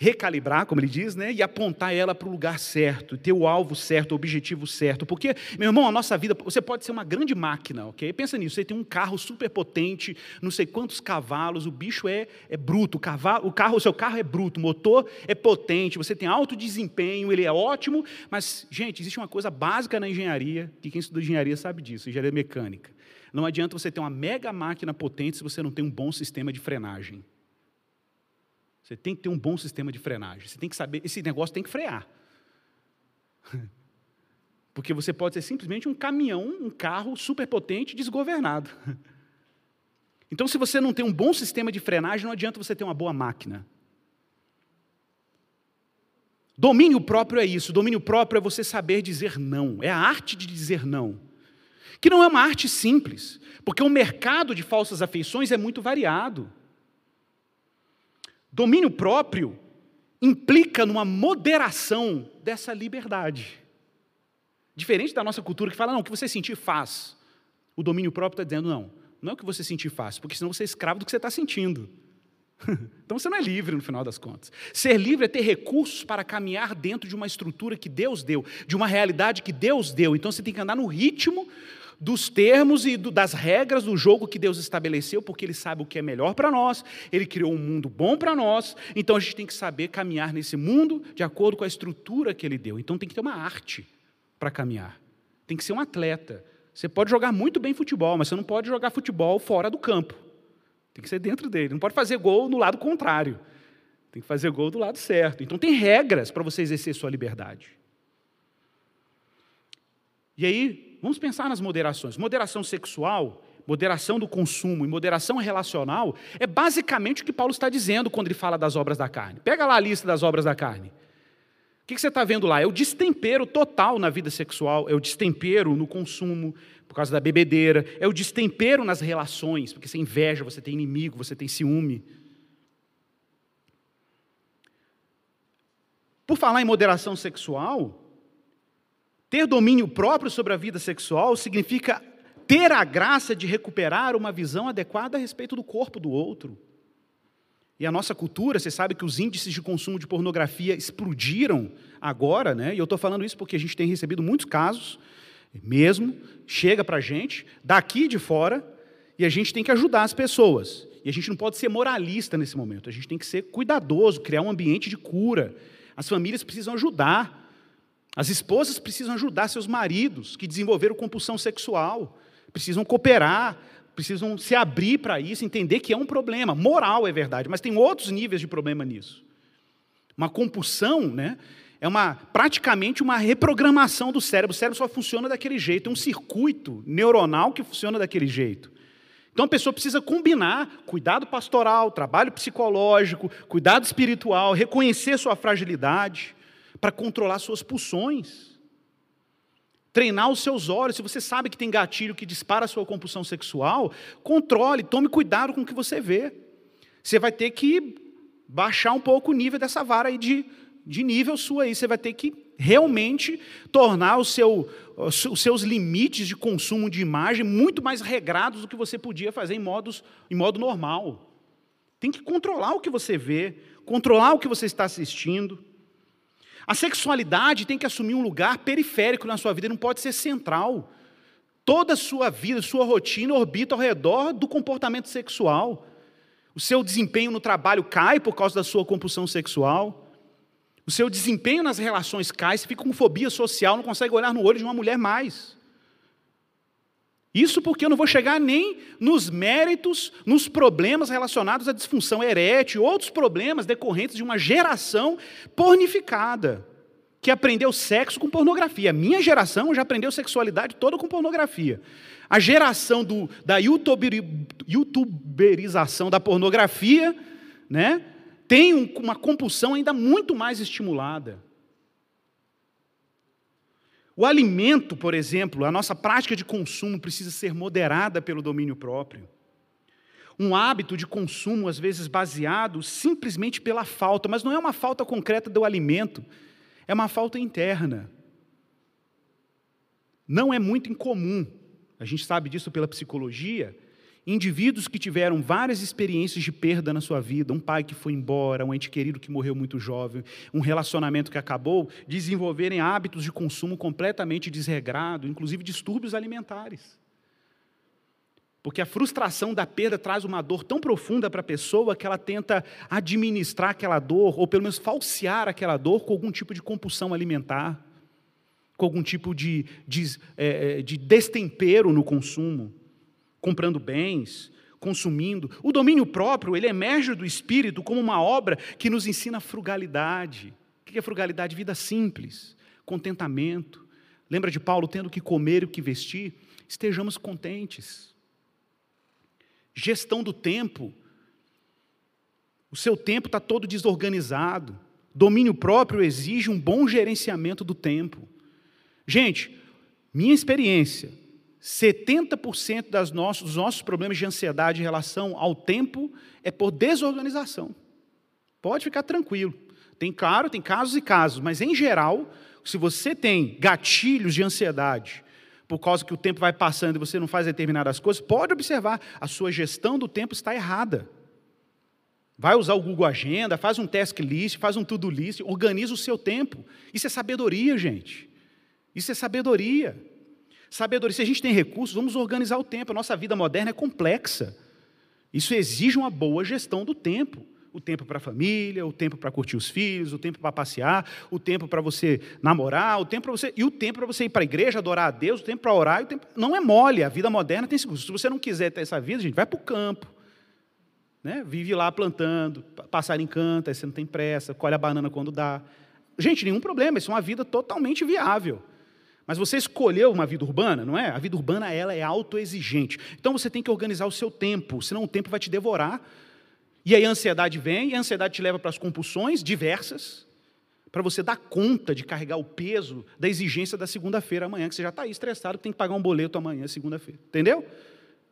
recalibrar, como ele diz, né, e apontar ela para o lugar certo, ter o alvo certo, o objetivo certo. Porque, meu irmão, a nossa vida, você pode ser uma grande máquina, ok? Pensa nisso, você tem um carro super potente, não sei quantos cavalos, o bicho é, é bruto, o, cavalo, o, carro, o seu carro é bruto, o motor é potente, você tem alto desempenho, ele é ótimo, mas, gente, existe uma coisa básica na engenharia, que quem estuda engenharia sabe disso, engenharia mecânica. Não adianta você ter uma mega máquina potente se você não tem um bom sistema de frenagem. Você tem que ter um bom sistema de frenagem. Você tem que saber, esse negócio tem que frear. Porque você pode ser simplesmente um caminhão, um carro superpotente desgovernado. Então, se você não tem um bom sistema de frenagem, não adianta você ter uma boa máquina. Domínio próprio é isso. Domínio próprio é você saber dizer não. É a arte de dizer não. Que não é uma arte simples, porque o mercado de falsas afeições é muito variado. Domínio próprio implica numa moderação dessa liberdade. Diferente da nossa cultura que fala, não, o que você sentir faz. O domínio próprio está dizendo, não, não é o que você sentir faz, porque senão você é escravo do que você está sentindo. então você não é livre no final das contas. Ser livre é ter recursos para caminhar dentro de uma estrutura que Deus deu, de uma realidade que Deus deu. Então você tem que andar no ritmo dos termos e do, das regras do jogo que Deus estabeleceu, porque Ele sabe o que é melhor para nós, Ele criou um mundo bom para nós, então a gente tem que saber caminhar nesse mundo de acordo com a estrutura que Ele deu. Então tem que ter uma arte para caminhar, tem que ser um atleta. Você pode jogar muito bem futebol, mas você não pode jogar futebol fora do campo, tem que ser dentro dele, não pode fazer gol no lado contrário, tem que fazer gol do lado certo. Então tem regras para você exercer sua liberdade. E aí, Vamos pensar nas moderações. Moderação sexual, moderação do consumo e moderação relacional é basicamente o que Paulo está dizendo quando ele fala das obras da carne. Pega lá a lista das obras da carne. O que você está vendo lá? É o destempero total na vida sexual, é o destempero no consumo, por causa da bebedeira, é o destempero nas relações, porque você inveja, você tem inimigo, você tem ciúme. Por falar em moderação sexual, ter domínio próprio sobre a vida sexual significa ter a graça de recuperar uma visão adequada a respeito do corpo do outro. E a nossa cultura, você sabe que os índices de consumo de pornografia explodiram agora, né? E eu estou falando isso porque a gente tem recebido muitos casos, mesmo, chega para a gente, daqui de fora, e a gente tem que ajudar as pessoas. E a gente não pode ser moralista nesse momento, a gente tem que ser cuidadoso, criar um ambiente de cura. As famílias precisam ajudar. As esposas precisam ajudar seus maridos que desenvolveram compulsão sexual, precisam cooperar, precisam se abrir para isso, entender que é um problema. Moral é verdade, mas tem outros níveis de problema nisso. Uma compulsão, né? É uma, praticamente uma reprogramação do cérebro. O cérebro só funciona daquele jeito, é um circuito neuronal que funciona daquele jeito. Então a pessoa precisa combinar cuidado pastoral, trabalho psicológico, cuidado espiritual, reconhecer sua fragilidade para controlar suas pulsões. Treinar os seus olhos. Se você sabe que tem gatilho que dispara a sua compulsão sexual, controle, tome cuidado com o que você vê. Você vai ter que baixar um pouco o nível dessa vara aí de, de nível sua aí. Você vai ter que realmente tornar o seu, os seus limites de consumo de imagem muito mais regrados do que você podia fazer em, modos, em modo normal. Tem que controlar o que você vê, controlar o que você está assistindo. A sexualidade tem que assumir um lugar periférico na sua vida, não pode ser central. Toda a sua vida, sua rotina orbita ao redor do comportamento sexual. O seu desempenho no trabalho cai por causa da sua compulsão sexual. O seu desempenho nas relações cai, você fica com fobia social, não consegue olhar no olho de uma mulher mais. Isso porque eu não vou chegar nem nos méritos, nos problemas relacionados à disfunção erétil, outros problemas decorrentes de uma geração pornificada, que aprendeu sexo com pornografia. A minha geração já aprendeu sexualidade toda com pornografia. A geração do, da youtuberização da pornografia né, tem uma compulsão ainda muito mais estimulada. O alimento, por exemplo, a nossa prática de consumo precisa ser moderada pelo domínio próprio. Um hábito de consumo, às vezes baseado simplesmente pela falta, mas não é uma falta concreta do alimento, é uma falta interna. Não é muito incomum, a gente sabe disso pela psicologia, Indivíduos que tiveram várias experiências de perda na sua vida, um pai que foi embora, um ente querido que morreu muito jovem, um relacionamento que acabou, desenvolverem hábitos de consumo completamente desregrado, inclusive distúrbios alimentares. Porque a frustração da perda traz uma dor tão profunda para a pessoa que ela tenta administrar aquela dor, ou pelo menos falsear aquela dor com algum tipo de compulsão alimentar, com algum tipo de, de, é, de destempero no consumo comprando bens, consumindo. O domínio próprio, ele emerge do espírito como uma obra que nos ensina frugalidade. O que é frugalidade? Vida simples, contentamento. Lembra de Paulo tendo que comer e o que vestir? Estejamos contentes. Gestão do tempo. O seu tempo está todo desorganizado. Domínio próprio exige um bom gerenciamento do tempo. Gente, minha experiência, 70% das dos nossos problemas de ansiedade em relação ao tempo é por desorganização. Pode ficar tranquilo. Tem, claro, tem casos e casos, mas em geral, se você tem gatilhos de ansiedade, por causa que o tempo vai passando e você não faz determinadas coisas, pode observar, a sua gestão do tempo está errada. Vai usar o Google Agenda, faz um task list, faz um to-do list, organiza o seu tempo. Isso é sabedoria, gente. Isso é sabedoria. Sabedoria. Se a gente tem recursos, vamos organizar o tempo. A nossa vida moderna é complexa. Isso exige uma boa gestão do tempo. O tempo para a família, o tempo para curtir os filhos, o tempo para passear, o tempo para você namorar, o tempo para você e o tempo para você ir para a igreja adorar a Deus, o tempo para orar, o tempo não é mole. A vida moderna tem seguro. Se você não quiser ter essa vida, gente, vai para o campo, né? Vive lá plantando, passarinho canta, aí você não tem pressa, colhe a banana quando dá. Gente, nenhum problema. Isso é uma vida totalmente viável. Mas você escolheu uma vida urbana, não é? A vida urbana ela é autoexigente. Então você tem que organizar o seu tempo, senão o tempo vai te devorar. E aí a ansiedade vem, e a ansiedade te leva para as compulsões diversas, para você dar conta de carregar o peso da exigência da segunda-feira amanhã, que você já está aí estressado, tem que pagar um boleto amanhã, segunda-feira. Entendeu?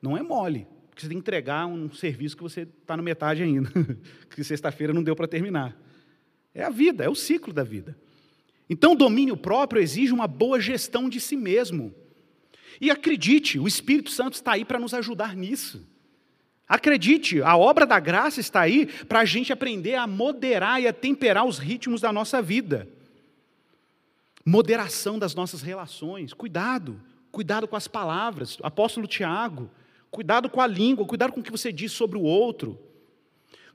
Não é mole, porque você tem que entregar um serviço que você está no metade ainda, que sexta-feira não deu para terminar. É a vida, é o ciclo da vida. Então, domínio próprio exige uma boa gestão de si mesmo. E acredite, o Espírito Santo está aí para nos ajudar nisso. Acredite, a obra da graça está aí para a gente aprender a moderar e a temperar os ritmos da nossa vida. Moderação das nossas relações. Cuidado, cuidado com as palavras. Apóstolo Tiago, cuidado com a língua, cuidado com o que você diz sobre o outro.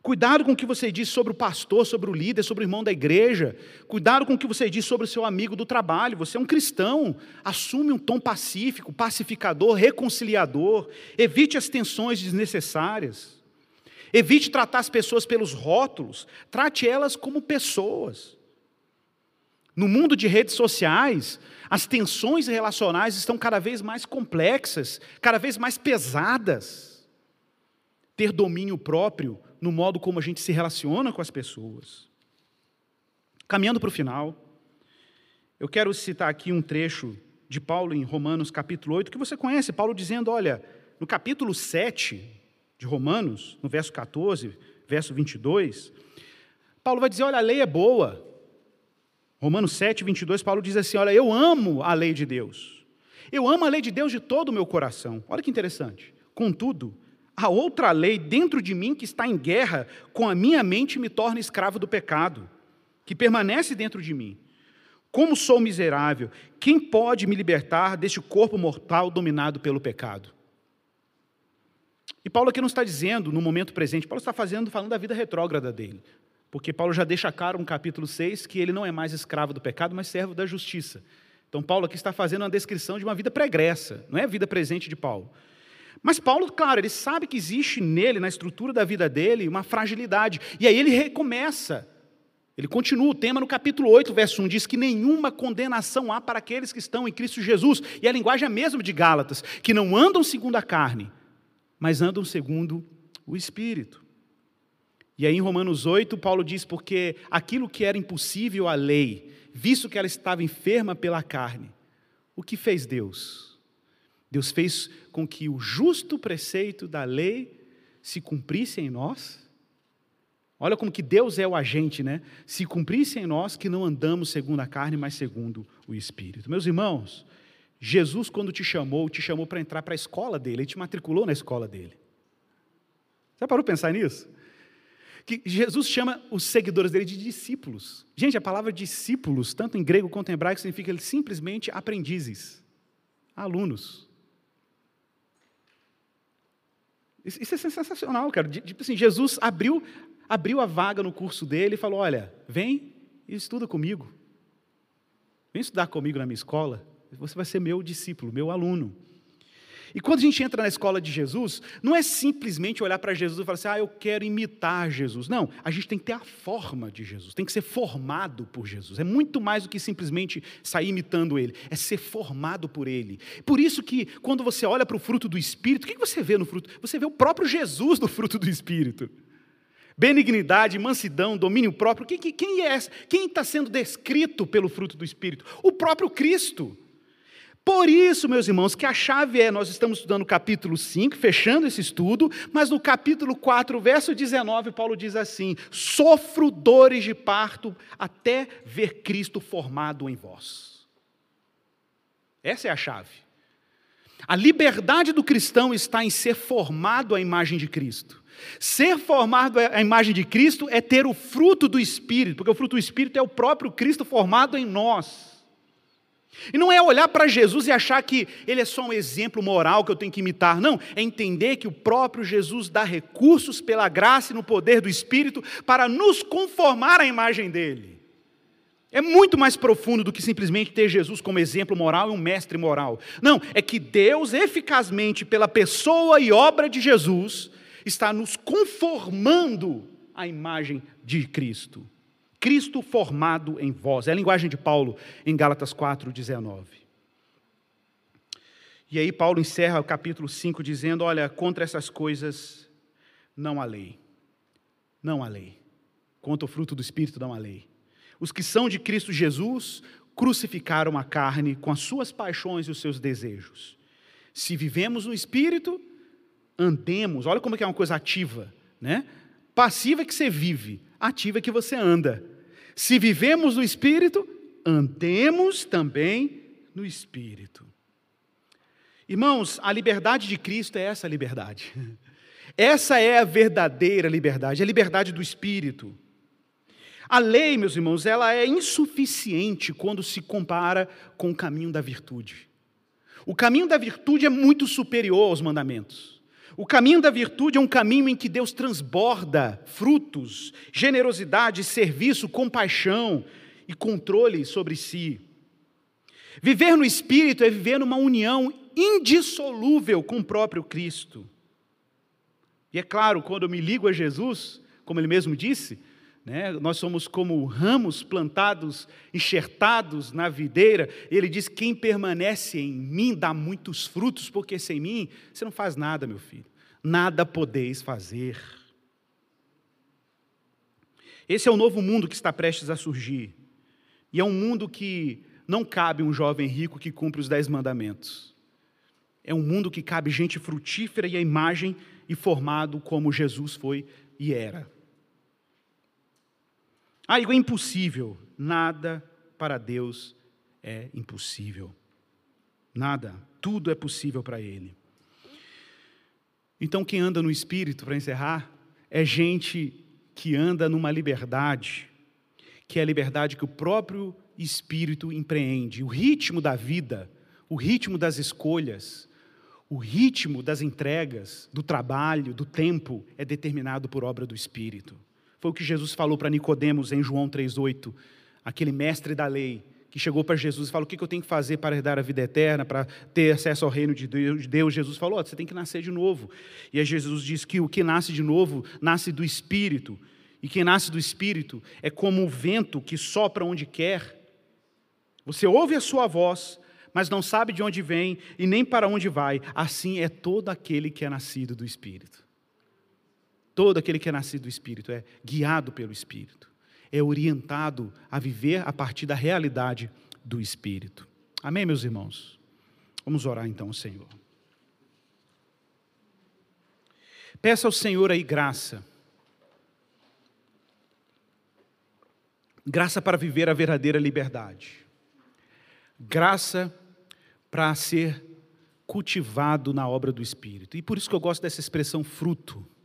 Cuidado com o que você diz sobre o pastor, sobre o líder, sobre o irmão da igreja. Cuidado com o que você diz sobre o seu amigo do trabalho. Você é um cristão. Assume um tom pacífico, pacificador, reconciliador. Evite as tensões desnecessárias. Evite tratar as pessoas pelos rótulos. Trate elas como pessoas. No mundo de redes sociais, as tensões relacionais estão cada vez mais complexas, cada vez mais pesadas. Ter domínio próprio no modo como a gente se relaciona com as pessoas. Caminhando para o final, eu quero citar aqui um trecho de Paulo em Romanos capítulo 8, que você conhece, Paulo dizendo, olha, no capítulo 7 de Romanos, no verso 14, verso 22, Paulo vai dizer, olha, a lei é boa. Romanos 7, 22, Paulo diz assim, olha, eu amo a lei de Deus. Eu amo a lei de Deus de todo o meu coração. Olha que interessante. Contudo, a outra lei dentro de mim que está em guerra com a minha mente me torna escravo do pecado, que permanece dentro de mim. Como sou miserável, quem pode me libertar deste corpo mortal dominado pelo pecado? E Paulo aqui não está dizendo no momento presente, Paulo está fazendo, falando da vida retrógrada dele. Porque Paulo já deixa claro no capítulo 6 que ele não é mais escravo do pecado, mas servo da justiça. Então, Paulo aqui está fazendo uma descrição de uma vida pregressa, não é a vida presente de Paulo. Mas Paulo, claro, ele sabe que existe nele, na estrutura da vida dele, uma fragilidade. E aí ele recomeça. Ele continua, o tema no capítulo 8, verso 1, diz que nenhuma condenação há para aqueles que estão em Cristo Jesus. E a linguagem é a mesma de Gálatas, que não andam segundo a carne, mas andam segundo o Espírito. E aí em Romanos 8, Paulo diz: porque aquilo que era impossível à lei, visto que ela estava enferma pela carne, o que fez Deus? Deus fez com que o justo preceito da lei se cumprisse em nós. Olha como que Deus é o agente, né? Se cumprisse em nós que não andamos segundo a carne, mas segundo o Espírito. Meus irmãos, Jesus, quando te chamou, te chamou para entrar para a escola dele, ele te matriculou na escola dele. Já parou pensar nisso? que Jesus chama os seguidores dele de discípulos. Gente, a palavra discípulos, tanto em grego quanto em hebraico, significa simplesmente aprendizes, alunos. Isso é sensacional, cara. Tipo assim, Jesus abriu, abriu a vaga no curso dele e falou: Olha, vem e estuda comigo. Vem estudar comigo na minha escola. Você vai ser meu discípulo, meu aluno. E quando a gente entra na escola de Jesus, não é simplesmente olhar para Jesus e falar assim, ah, eu quero imitar Jesus. Não, a gente tem que ter a forma de Jesus, tem que ser formado por Jesus. É muito mais do que simplesmente sair imitando Ele, é ser formado por Ele. Por isso que, quando você olha para o fruto do Espírito, o que você vê no fruto? Você vê o próprio Jesus no fruto do Espírito. Benignidade, mansidão, domínio próprio. Quem, quem é? Quem está sendo descrito pelo fruto do Espírito? O próprio Cristo. Por isso, meus irmãos, que a chave é, nós estamos estudando o capítulo 5, fechando esse estudo, mas no capítulo 4, verso 19, Paulo diz assim: Sofro dores de parto até ver Cristo formado em vós. Essa é a chave. A liberdade do cristão está em ser formado à imagem de Cristo. Ser formado à imagem de Cristo é ter o fruto do Espírito, porque o fruto do Espírito é o próprio Cristo formado em nós. E não é olhar para Jesus e achar que ele é só um exemplo moral que eu tenho que imitar. Não, é entender que o próprio Jesus dá recursos pela graça e no poder do Espírito para nos conformar à imagem dele. É muito mais profundo do que simplesmente ter Jesus como exemplo moral e um mestre moral. Não, é que Deus, eficazmente, pela pessoa e obra de Jesus, está nos conformando à imagem de Cristo. Cristo formado em vós. É a linguagem de Paulo em Gálatas 4, 19. E aí Paulo encerra o capítulo 5 dizendo: Olha, contra essas coisas não há lei. Não há lei. Contra o fruto do Espírito não há lei. Os que são de Cristo Jesus crucificaram a carne com as suas paixões e os seus desejos. Se vivemos no Espírito, andemos. Olha como é é uma coisa ativa, né? Passiva é que você vive, ativa que você anda. Se vivemos no Espírito, andemos também no Espírito. Irmãos, a liberdade de Cristo é essa liberdade. Essa é a verdadeira liberdade, a liberdade do Espírito. A lei, meus irmãos, ela é insuficiente quando se compara com o caminho da virtude. O caminho da virtude é muito superior aos mandamentos. O caminho da virtude é um caminho em que Deus transborda frutos, generosidade, serviço, compaixão e controle sobre si. Viver no Espírito é viver numa união indissolúvel com o próprio Cristo. E é claro, quando eu me ligo a Jesus, como ele mesmo disse, né, nós somos como ramos plantados, enxertados na videira. Ele diz: Quem permanece em mim dá muitos frutos, porque sem mim você não faz nada, meu filho. Nada podeis fazer. Esse é o novo mundo que está prestes a surgir. E é um mundo que não cabe um jovem rico que cumpre os dez mandamentos. É um mundo que cabe gente frutífera e a imagem e formado como Jesus foi e era. Ah, é impossível. Nada para Deus é impossível. Nada. Tudo é possível para Ele. Então, quem anda no Espírito, para encerrar, é gente que anda numa liberdade, que é a liberdade que o próprio Espírito empreende. O ritmo da vida, o ritmo das escolhas, o ritmo das entregas, do trabalho, do tempo, é determinado por obra do Espírito. Foi o que Jesus falou para Nicodemos em João 3:8, aquele mestre da lei que chegou para Jesus e falou: O que eu tenho que fazer para herdar a vida eterna, para ter acesso ao reino de Deus? Jesus falou: Você tem que nascer de novo. E aí Jesus diz que o que nasce de novo nasce do Espírito. E quem nasce do Espírito é como o vento que sopra onde quer. Você ouve a sua voz, mas não sabe de onde vem e nem para onde vai. Assim é todo aquele que é nascido do Espírito. Todo aquele que é nascido do Espírito é guiado pelo Espírito, é orientado a viver a partir da realidade do Espírito. Amém, meus irmãos? Vamos orar então Senhor. Peça ao Senhor aí graça. Graça para viver a verdadeira liberdade. Graça para ser cultivado na obra do Espírito. E por isso que eu gosto dessa expressão fruto.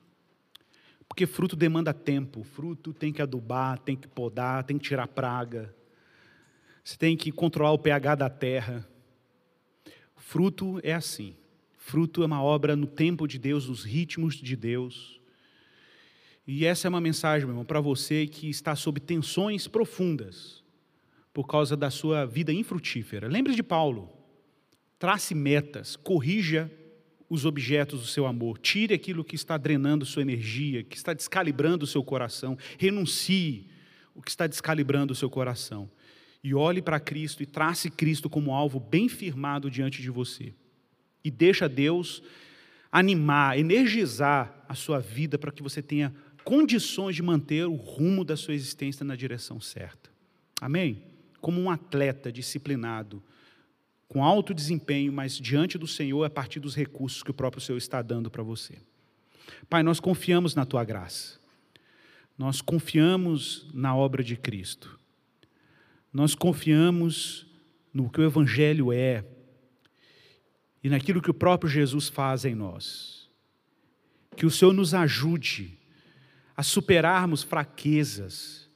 Porque fruto demanda tempo, fruto tem que adubar, tem que podar, tem que tirar praga. Você tem que controlar o pH da terra. Fruto é assim. Fruto é uma obra no tempo de Deus, nos ritmos de Deus. E essa é uma mensagem, meu irmão, para você que está sob tensões profundas por causa da sua vida infrutífera. Lembre de Paulo. Trace metas, corrija os objetos do seu amor, tire aquilo que está drenando sua energia, que está descalibrando o seu coração, renuncie o que está descalibrando o seu coração. E olhe para Cristo e trace Cristo como alvo bem firmado diante de você. E deixa Deus animar, energizar a sua vida para que você tenha condições de manter o rumo da sua existência na direção certa. Amém? Como um atleta disciplinado, com alto desempenho, mas diante do Senhor a partir dos recursos que o próprio Senhor está dando para você. Pai, nós confiamos na tua graça. Nós confiamos na obra de Cristo. Nós confiamos no que o evangelho é e naquilo que o próprio Jesus faz em nós. Que o Senhor nos ajude a superarmos fraquezas,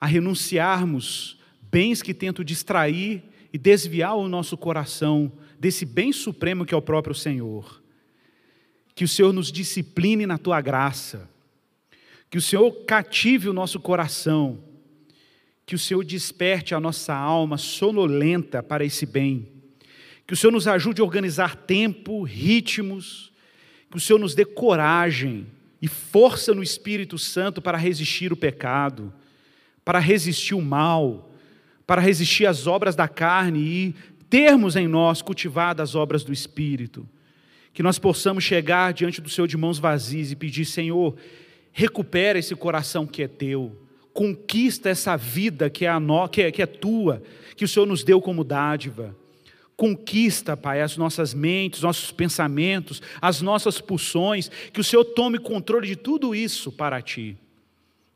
a renunciarmos bens que tentam distrair e desviar o nosso coração desse bem supremo que é o próprio Senhor. Que o Senhor nos discipline na tua graça, que o Senhor cative o nosso coração, que o Senhor desperte a nossa alma sonolenta para esse bem, que o Senhor nos ajude a organizar tempo, ritmos, que o Senhor nos dê coragem e força no Espírito Santo para resistir o pecado, para resistir o mal, para resistir às obras da carne e termos em nós cultivadas as obras do Espírito. Que nós possamos chegar diante do Senhor de mãos vazias e pedir: Senhor, recupera esse coração que é teu, conquista essa vida que é, no, que, é, que é tua, que o Senhor nos deu como dádiva. Conquista, Pai, as nossas mentes, nossos pensamentos, as nossas pulsões, que o Senhor tome controle de tudo isso para ti.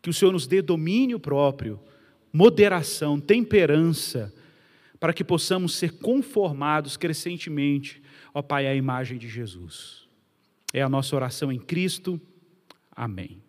Que o Senhor nos dê domínio próprio moderação, temperança, para que possamos ser conformados crescentemente, ó Pai, à imagem de Jesus. É a nossa oração em Cristo. Amém.